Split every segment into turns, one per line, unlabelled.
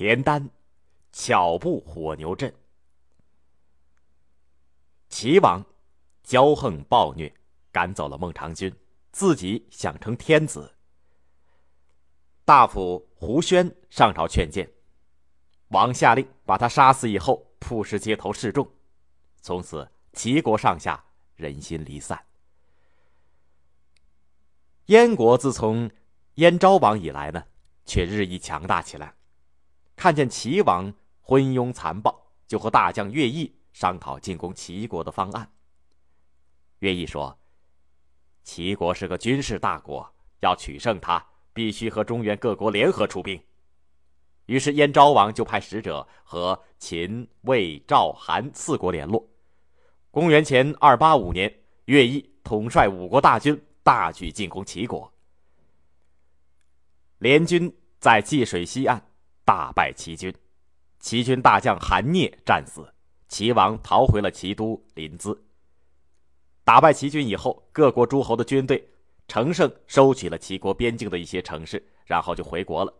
田丹巧布火牛阵。齐王骄横暴虐，赶走了孟尝君，自己想成天子。大夫胡宣上朝劝谏，王下令把他杀死以后，曝尸街头示众。从此，齐国上下人心离散。燕国自从燕昭王以来呢，却日益强大起来。看见齐王昏庸残暴，就和大将乐毅商讨进攻齐国的方案。乐毅说：“齐国是个军事大国，要取胜他，必须和中原各国联合出兵。”于是燕昭王就派使者和秦、魏、赵、韩四国联络。公元前二八五年，乐毅统帅五国大军。大举进攻齐国，联军在济水西岸大败齐军，齐军大将韩聂战死，齐王逃回了齐都临淄。打败齐军以后，各国诸侯的军队乘胜收取了齐国边境的一些城市，然后就回国了。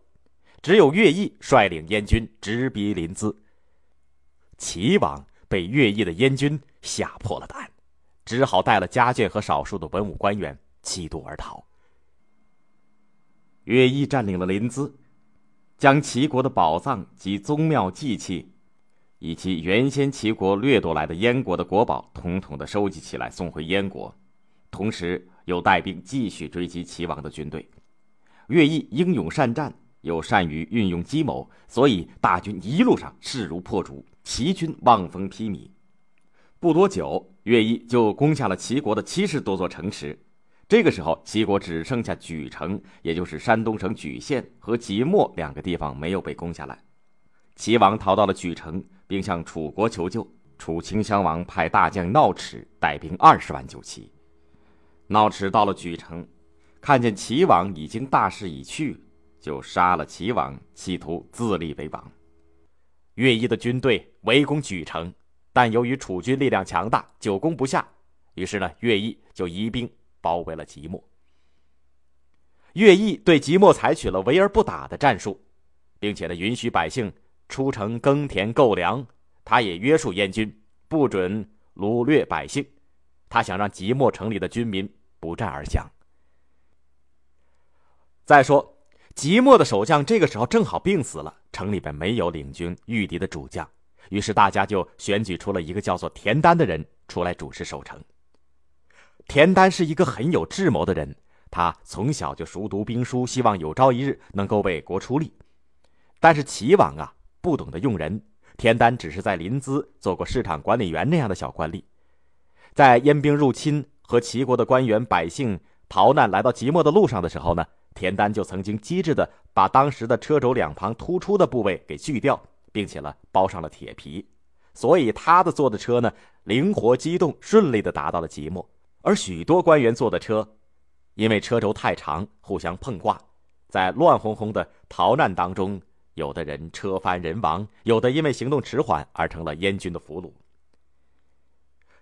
只有乐毅率领燕军直逼临淄，齐王被乐毅的燕军吓破了胆，只好带了家眷和少数的文武官员。弃都而逃。乐毅占领了临淄，将齐国的宝藏及宗庙祭器，以及原先齐国掠夺来的燕国的国宝，统统的收集起来送回燕国，同时又带兵继续追击齐王的军队。乐毅英勇善战，又善于运用计谋，所以大军一路上势如破竹，齐军望风披靡。不多久，乐毅就攻下了齐国的七十多座城池。这个时候，齐国只剩下莒城，也就是山东省莒县和即墨两个地方没有被攻下来。齐王逃到了莒城，并向楚国求救。楚顷襄王派大将闹齿带兵二十万救齐。闹齿到了莒城，看见齐王已经大势已去，就杀了齐王，企图自立为王。乐毅的军队围攻莒城，但由于楚军力量强大，久攻不下，于是呢，乐毅就移兵。包围了即墨。乐毅对即墨采取了围而不打的战术，并且呢允许百姓出城耕田购粮。他也约束燕军不准掳掠百姓。他想让即墨城里的军民不战而降。再说，即墨的守将这个时候正好病死了，城里边没有领军御敌的主将，于是大家就选举出了一个叫做田丹的人出来主持守城。田丹是一个很有智谋的人，他从小就熟读兵书，希望有朝一日能够为国出力。但是齐王啊，不懂得用人。田丹只是在临淄做过市场管理员那样的小官吏。在燕兵入侵和齐国的官员百姓逃难来到即墨的路上的时候呢，田丹就曾经机智的把当时的车轴两旁突出的部位给锯掉，并且呢包上了铁皮，所以他的坐的车呢灵活机动，顺利的达到了即墨。而许多官员坐的车，因为车轴太长，互相碰挂，在乱哄哄的逃难当中，有的人车翻人亡，有的因为行动迟缓而成了燕军的俘虏。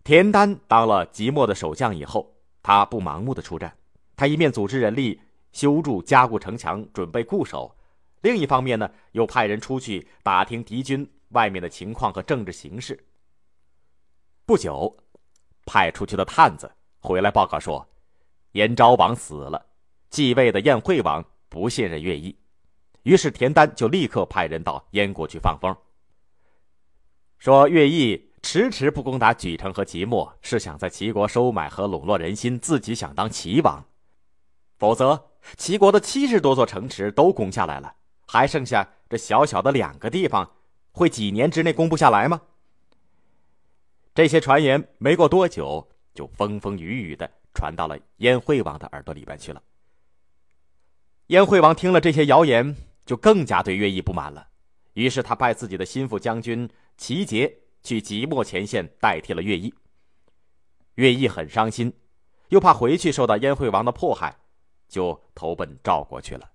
田丹当了即墨的守将以后，他不盲目的出战，他一面组织人力修筑加固城墙，准备固守；另一方面呢，又派人出去打听敌军外面的情况和政治形势。不久，派出去的探子。回来报告说，燕昭王死了，继位的燕惠王不信任乐毅，于是田丹就立刻派人到燕国去放风，说乐毅迟迟不攻打莒城和即墨，是想在齐国收买和笼络人心，自己想当齐王，否则齐国的七十多座城池都攻下来了，还剩下这小小的两个地方，会几年之内攻不下来吗？这些传言没过多久。就风风雨雨的传到了燕惠王的耳朵里边去了。燕惠王听了这些谣言，就更加对乐毅不满了。于是他派自己的心腹将军齐杰去即墨前线代替了乐毅。乐毅很伤心，又怕回去受到燕惠王的迫害，就投奔赵国去了。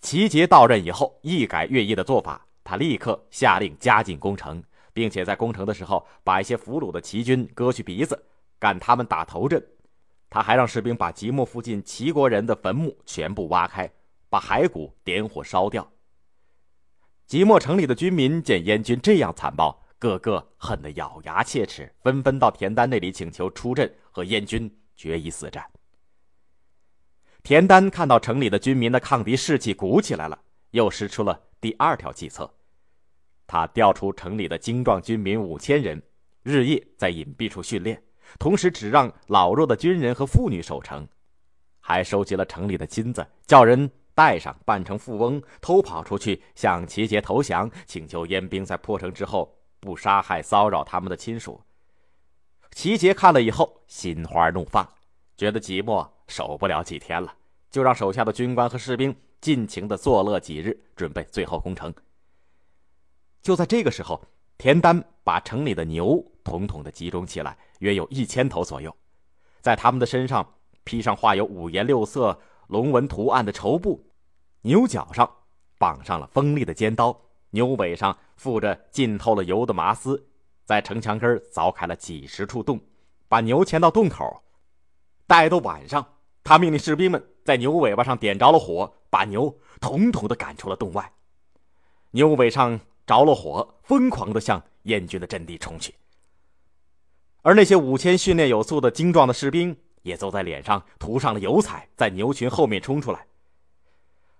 齐杰到任以后，一改乐毅的做法，他立刻下令加紧攻城。并且在攻城的时候，把一些俘虏的齐军割去鼻子，赶他们打头阵。他还让士兵把即墨附近齐国人的坟墓全部挖开，把骸骨点火烧掉，即墨城里的军民见燕军这样残暴，个个恨得咬牙切齿，纷纷到田丹那里请求出阵和燕军决一死战。田丹看到城里的军民的抗敌士气鼓起来了，又使出了第二条计策。他调出城里的精壮军民五千人，日夜在隐蔽处训练，同时只让老弱的军人和妇女守城，还收集了城里的金子，叫人带上，扮成富翁，偷跑出去向齐杰投降，请求燕兵在破城之后不杀害骚扰他们的亲属。齐杰看了以后，心花怒放，觉得即墨守不了几天了，就让手下的军官和士兵尽情的作乐几日，准备最后攻城。就在这个时候，田丹把城里的牛统统的集中起来，约有一千头左右，在他们的身上披上画有五颜六色龙纹图案的绸布，牛角上绑上了锋利的尖刀，牛尾上附着浸透了油的麻丝，在城墙根凿开了几十处洞，把牛牵到洞口。待到晚上，他命令士兵们在牛尾巴上点着了火，把牛统统的赶出了洞外。牛尾上。着了火，疯狂地向燕军的阵地冲去。而那些五千训练有素的精壮的士兵，也都在脸上涂上了油彩，在牛群后面冲出来。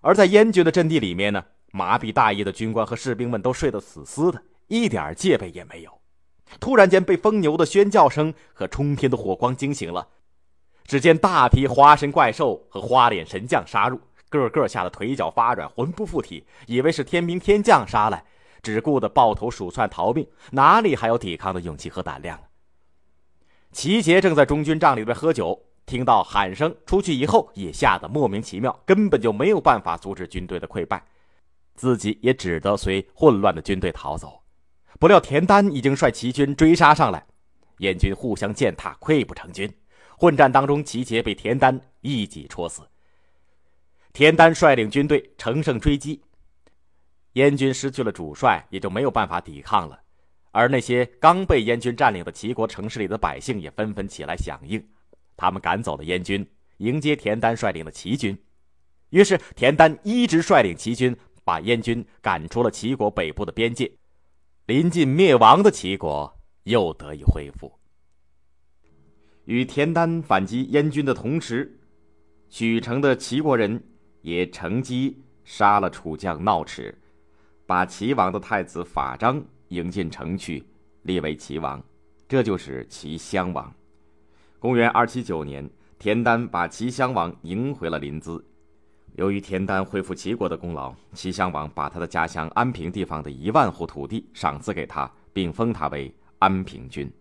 而在燕军的阵地里面呢，麻痹大意的军官和士兵们都睡得死死的，一点戒备也没有。突然间，被疯牛的喧叫声和冲天的火光惊醒了。只见大批花神怪兽和花脸神将杀入，个个吓得腿脚发软，魂不附体，以为是天兵天将杀来。只顾得抱头鼠窜逃命，哪里还有抵抗的勇气和胆量啊？齐杰正在中军帐里边喝酒，听到喊声出去以后，也吓得莫名其妙，根本就没有办法阻止军队的溃败，自己也只得随混乱的军队逃走。不料田丹已经率齐军追杀上来，燕军互相践踏，溃不成军。混战当中，齐杰被田丹一戟戳死。田丹率领军队乘胜追击。燕军失去了主帅，也就没有办法抵抗了。而那些刚被燕军占领的齐国城市里的百姓也纷纷起来响应，他们赶走了燕军，迎接田丹率领的齐军。于是，田丹一直率领齐军，把燕军赶出了齐国北部的边界。临近灭亡的齐国又得以恢复。与田丹反击燕军的同时，许城的齐国人也乘机杀了楚将闹齿。把齐王的太子法章迎进城去，立为齐王，这就是齐襄王。公元二七九年，田丹把齐襄王迎回了临淄。由于田丹恢复齐国的功劳，齐襄王把他的家乡安平地方的一万户土地赏赐给他，并封他为安平君。